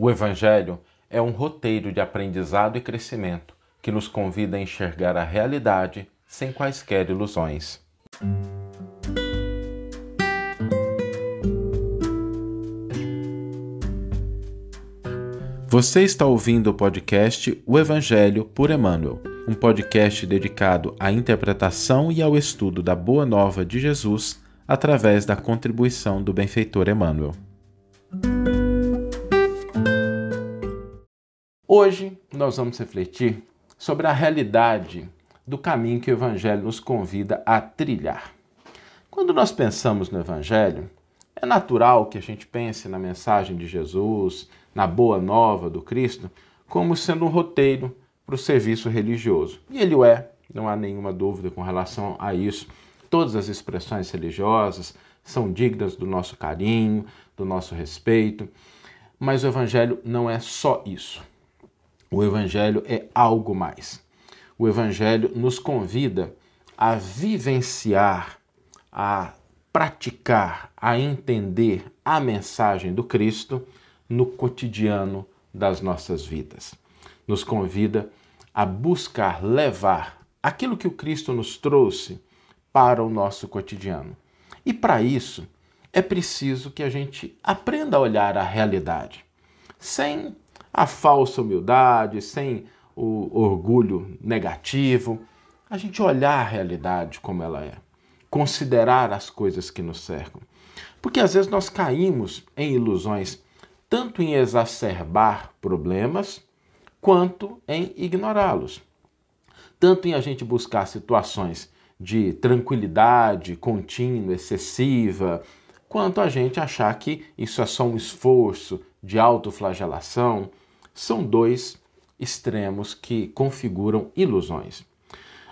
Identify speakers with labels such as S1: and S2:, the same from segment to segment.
S1: O Evangelho é um roteiro de aprendizado e crescimento que nos convida a enxergar a realidade sem quaisquer ilusões. Você está ouvindo o podcast O Evangelho por Emmanuel, um podcast dedicado à interpretação e ao estudo da Boa Nova de Jesus através da contribuição do benfeitor Emmanuel. Hoje nós vamos refletir sobre a realidade do caminho que o Evangelho nos convida a trilhar. Quando nós pensamos no Evangelho, é natural que a gente pense na mensagem de Jesus, na boa nova do Cristo, como sendo um roteiro para o serviço religioso. E ele o é, não há nenhuma dúvida com relação a isso. Todas as expressões religiosas são dignas do nosso carinho, do nosso respeito, mas o Evangelho não é só isso. O Evangelho é algo mais. O Evangelho nos convida a vivenciar, a praticar, a entender a mensagem do Cristo no cotidiano das nossas vidas. Nos convida a buscar levar aquilo que o Cristo nos trouxe para o nosso cotidiano. E para isso é preciso que a gente aprenda a olhar a realidade, sem a falsa humildade, sem o orgulho negativo, a gente olhar a realidade como ela é, considerar as coisas que nos cercam. Porque às vezes nós caímos em ilusões, tanto em exacerbar problemas, quanto em ignorá-los. Tanto em a gente buscar situações de tranquilidade contínua, excessiva, quanto a gente achar que isso é só um esforço de autoflagelação, são dois extremos que configuram ilusões.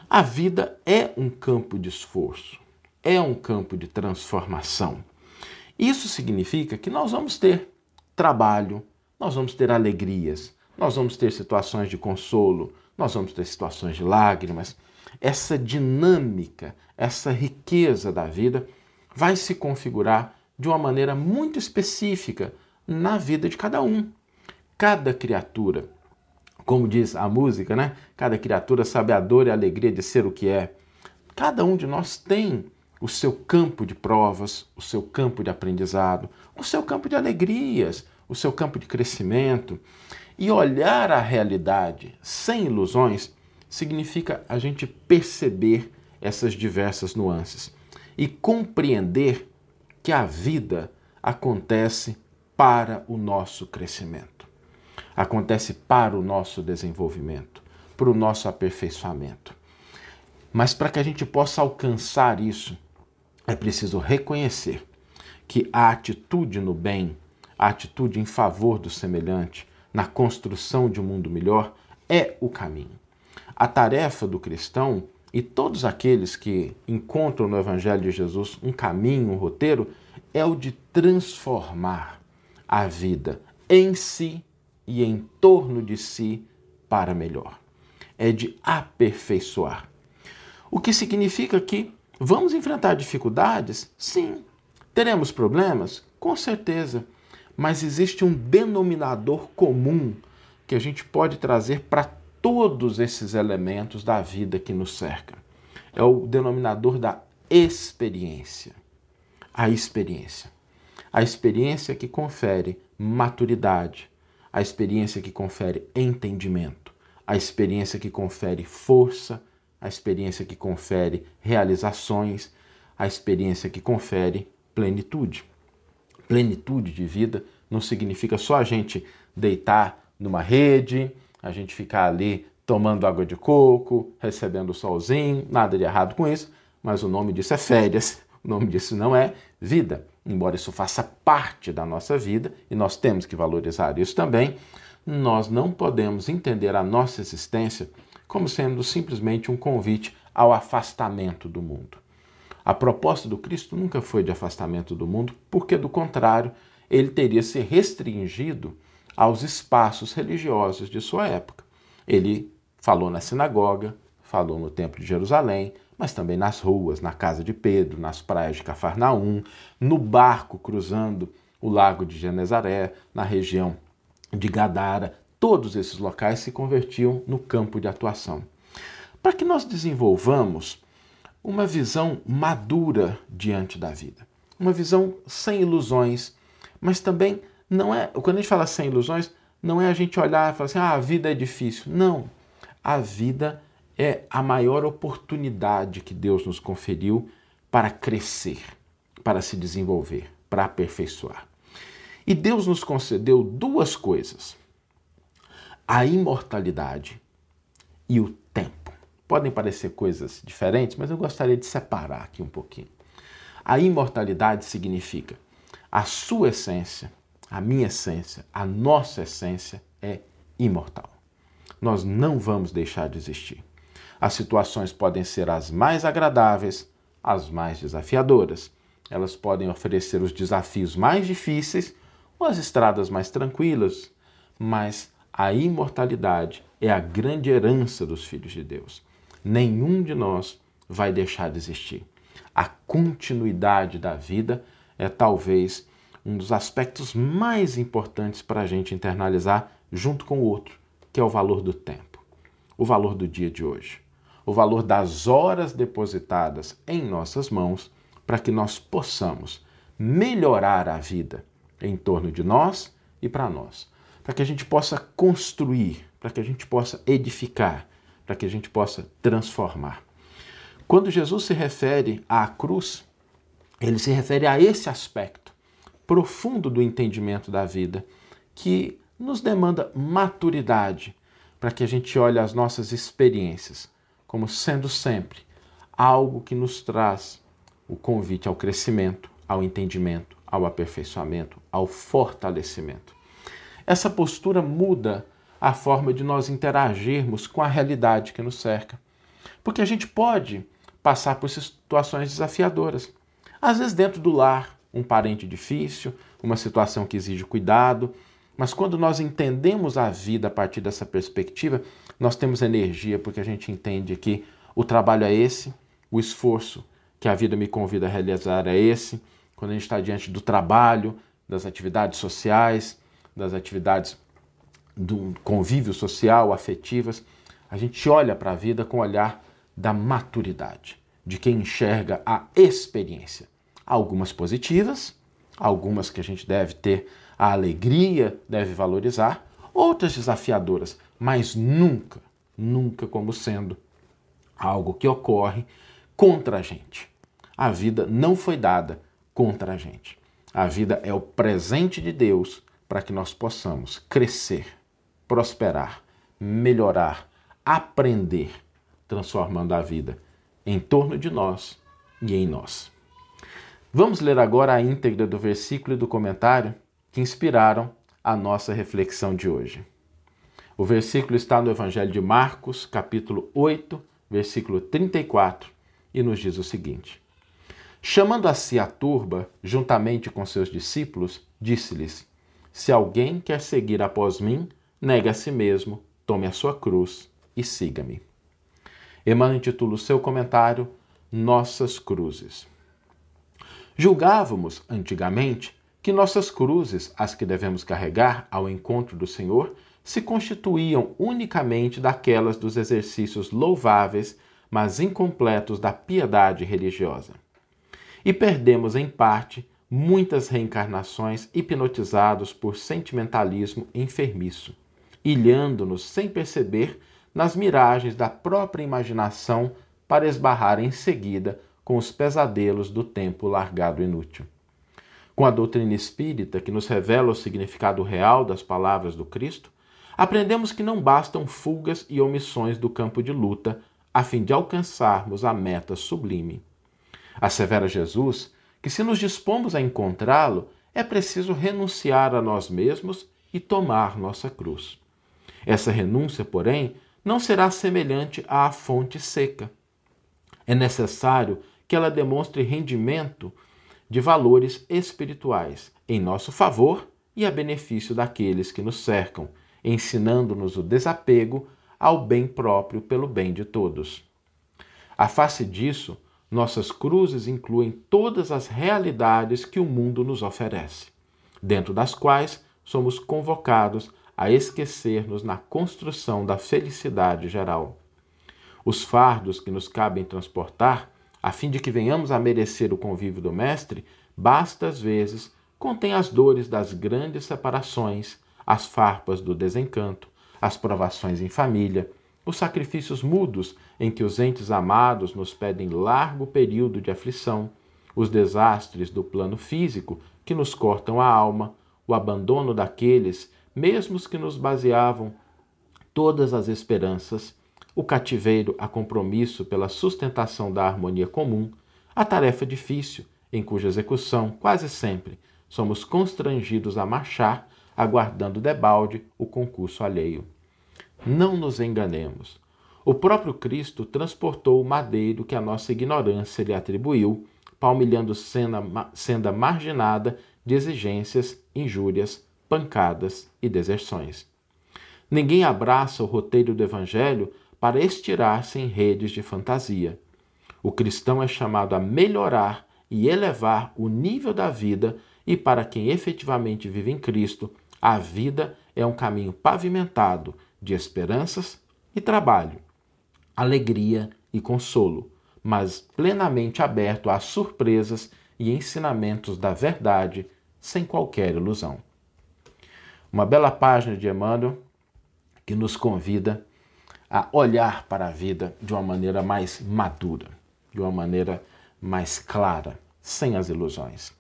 S1: A vida é um campo de esforço, é um campo de transformação. Isso significa que nós vamos ter trabalho, nós vamos ter alegrias, nós vamos ter situações de consolo, nós vamos ter situações de lágrimas. Essa dinâmica, essa riqueza da vida vai se configurar de uma maneira muito específica na vida de cada um. Cada criatura, como diz a música, né? Cada criatura sabe a dor e a alegria de ser o que é. Cada um de nós tem o seu campo de provas, o seu campo de aprendizado, o seu campo de alegrias, o seu campo de crescimento. E olhar a realidade sem ilusões significa a gente perceber essas diversas nuances e compreender que a vida acontece para o nosso crescimento acontece para o nosso desenvolvimento, para o nosso aperfeiçoamento. Mas para que a gente possa alcançar isso, é preciso reconhecer que a atitude no bem, a atitude em favor do semelhante, na construção de um mundo melhor, é o caminho. A tarefa do cristão e todos aqueles que encontram no Evangelho de Jesus um caminho, um roteiro, é o de transformar a vida em si e em torno de si para melhor. É de aperfeiçoar. O que significa que vamos enfrentar dificuldades? Sim. Teremos problemas? Com certeza. Mas existe um denominador comum que a gente pode trazer para todos esses elementos da vida que nos cerca. É o denominador da experiência. A experiência. A experiência que confere maturidade, a experiência que confere entendimento, a experiência que confere força, a experiência que confere realizações, a experiência que confere plenitude. Plenitude de vida não significa só a gente deitar numa rede, a gente ficar ali tomando água de coco, recebendo solzinho, nada de errado com isso, mas o nome disso é férias, o nome disso não é vida embora isso faça parte da nossa vida e nós temos que valorizar isso também, nós não podemos entender a nossa existência como sendo simplesmente um convite ao afastamento do mundo. A proposta do Cristo nunca foi de afastamento do mundo, porque, do contrário, ele teria se restringido aos espaços religiosos de sua época. Ele falou na sinagoga, falou no Templo de Jerusalém, mas também nas ruas, na casa de Pedro, nas praias de Cafarnaum, no barco cruzando o lago de Genezaré, na região de Gadara, todos esses locais se convertiam no campo de atuação. Para que nós desenvolvamos uma visão madura diante da vida, uma visão sem ilusões, mas também não é, quando a gente fala sem ilusões, não é a gente olhar e falar assim, ah, a vida é difícil. Não. A vida é a maior oportunidade que Deus nos conferiu para crescer, para se desenvolver, para aperfeiçoar. E Deus nos concedeu duas coisas: a imortalidade e o tempo. Podem parecer coisas diferentes, mas eu gostaria de separar aqui um pouquinho. A imortalidade significa a sua essência, a minha essência, a nossa essência é imortal. Nós não vamos deixar de existir. As situações podem ser as mais agradáveis, as mais desafiadoras. Elas podem oferecer os desafios mais difíceis ou as estradas mais tranquilas, mas a imortalidade é a grande herança dos filhos de Deus. Nenhum de nós vai deixar de existir. A continuidade da vida é talvez um dos aspectos mais importantes para a gente internalizar junto com o outro, que é o valor do tempo, o valor do dia de hoje, o valor das horas depositadas em nossas mãos para que nós possamos melhorar a vida em torno de nós e para nós, para que a gente possa construir, para que a gente possa edificar, para que a gente possa transformar. Quando Jesus se refere à cruz, ele se refere a esse aspecto profundo do entendimento da vida, que nos demanda maturidade para que a gente olhe as nossas experiências como sendo sempre algo que nos traz o convite ao crescimento, ao entendimento, ao aperfeiçoamento, ao fortalecimento. Essa postura muda a forma de nós interagirmos com a realidade que nos cerca. Porque a gente pode passar por situações desafiadoras. Às vezes, dentro do lar, um parente difícil, uma situação que exige cuidado, mas quando nós entendemos a vida a partir dessa perspectiva, nós temos energia porque a gente entende que o trabalho é esse, o esforço que a vida me convida a realizar é esse. Quando a gente está diante do trabalho, das atividades sociais, das atividades do convívio social, afetivas, a gente olha para a vida com o olhar da maturidade, de quem enxerga a experiência. Algumas positivas, algumas que a gente deve ter a alegria, deve valorizar, outras desafiadoras, mas nunca, nunca como sendo algo que ocorre contra a gente. A vida não foi dada contra a gente. A vida é o presente de Deus para que nós possamos crescer, prosperar, melhorar, aprender, transformando a vida em torno de nós e em nós. Vamos ler agora a íntegra do versículo e do comentário que inspiraram a nossa reflexão de hoje. O versículo está no Evangelho de Marcos, capítulo 8, versículo 34, e nos diz o seguinte: Chamando a si a turba, juntamente com seus discípulos, disse-lhes: Se alguém quer seguir após mim, negue a si mesmo, tome a sua cruz e siga-me. Emmanuel intitula o seu comentário Nossas Cruzes. Julgávamos, antigamente, que nossas cruzes, as que devemos carregar ao encontro do Senhor, se constituíam unicamente daquelas dos exercícios louváveis, mas incompletos da piedade religiosa. E perdemos, em parte, muitas reencarnações hipnotizados por sentimentalismo enfermiço, ilhando-nos sem perceber nas miragens da própria imaginação para esbarrar em seguida com os pesadelos do tempo largado inútil. Com a doutrina espírita, que nos revela o significado real das palavras do Cristo, aprendemos que não bastam fugas e omissões do campo de luta a fim de alcançarmos a meta sublime. Assevera Jesus que, se nos dispomos a encontrá-lo, é preciso renunciar a nós mesmos e tomar nossa cruz. Essa renúncia, porém, não será semelhante à fonte seca. É necessário que ela demonstre rendimento de valores espirituais em nosso favor e a benefício daqueles que nos cercam, ensinando-nos o desapego ao bem próprio pelo bem de todos. A face disso, nossas cruzes incluem todas as realidades que o mundo nos oferece, dentro das quais somos convocados a esquecer-nos na construção da felicidade geral. Os fardos que nos cabem transportar, a fim de que venhamos a merecer o convívio do Mestre, basta às vezes contém as dores das grandes separações, as farpas do desencanto, as provações em família, os sacrifícios mudos em que os entes amados nos pedem largo período de aflição, os desastres do plano físico que nos cortam a alma, o abandono daqueles, mesmo os que nos baseavam todas as esperanças, o cativeiro a compromisso pela sustentação da harmonia comum, a tarefa difícil, em cuja execução, quase sempre, somos constrangidos a marchar, aguardando debalde o concurso alheio. Não nos enganemos. O próprio Cristo transportou o madeiro que a nossa ignorância lhe atribuiu, palmilhando senda marginada de exigências, injúrias, pancadas e deserções. Ninguém abraça o roteiro do Evangelho para estirar-se em redes de fantasia. O cristão é chamado a melhorar e elevar o nível da vida, e para quem efetivamente vive em Cristo, a vida é um caminho pavimentado de esperanças e trabalho, alegria e consolo, mas plenamente aberto às surpresas e ensinamentos da verdade, sem qualquer ilusão. Uma bela página de Emmanuel que nos convida a olhar para a vida de uma maneira mais madura, de uma maneira mais clara, sem as ilusões.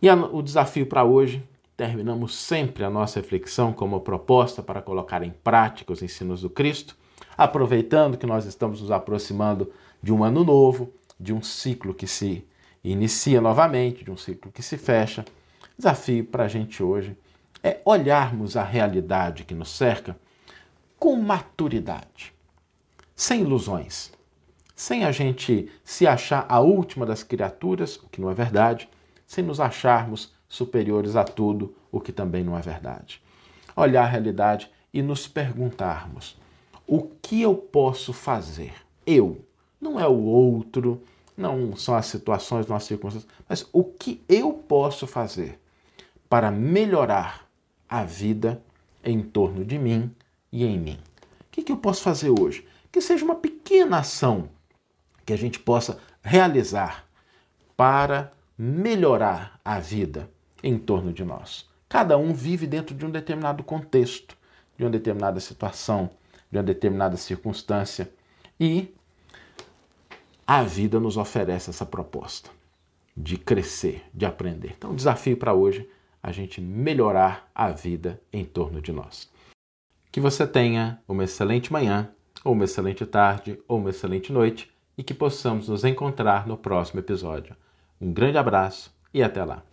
S1: E o desafio para hoje, terminamos sempre a nossa reflexão como proposta para colocar em prática os ensinos do Cristo, aproveitando que nós estamos nos aproximando de um ano novo, de um ciclo que se inicia novamente, de um ciclo que se fecha. Desafio para a gente hoje é olharmos a realidade que nos cerca com maturidade, sem ilusões, sem a gente se achar a última das criaturas, o que não é verdade, sem nos acharmos superiores a tudo, o que também não é verdade. Olhar a realidade e nos perguntarmos: o que eu posso fazer? Eu, não é o outro, não são as situações, não as circunstâncias, mas o que eu posso fazer para melhorar a vida em torno de mim e em mim. O que, que eu posso fazer hoje? Que seja uma pequena ação que a gente possa realizar para melhorar a vida em torno de nós. Cada um vive dentro de um determinado contexto, de uma determinada situação, de uma determinada circunstância e a vida nos oferece essa proposta de crescer, de aprender. Então, o desafio para hoje a gente melhorar a vida em torno de nós. Que você tenha uma excelente manhã, ou uma excelente tarde, ou uma excelente noite e que possamos nos encontrar no próximo episódio. Um grande abraço e até lá!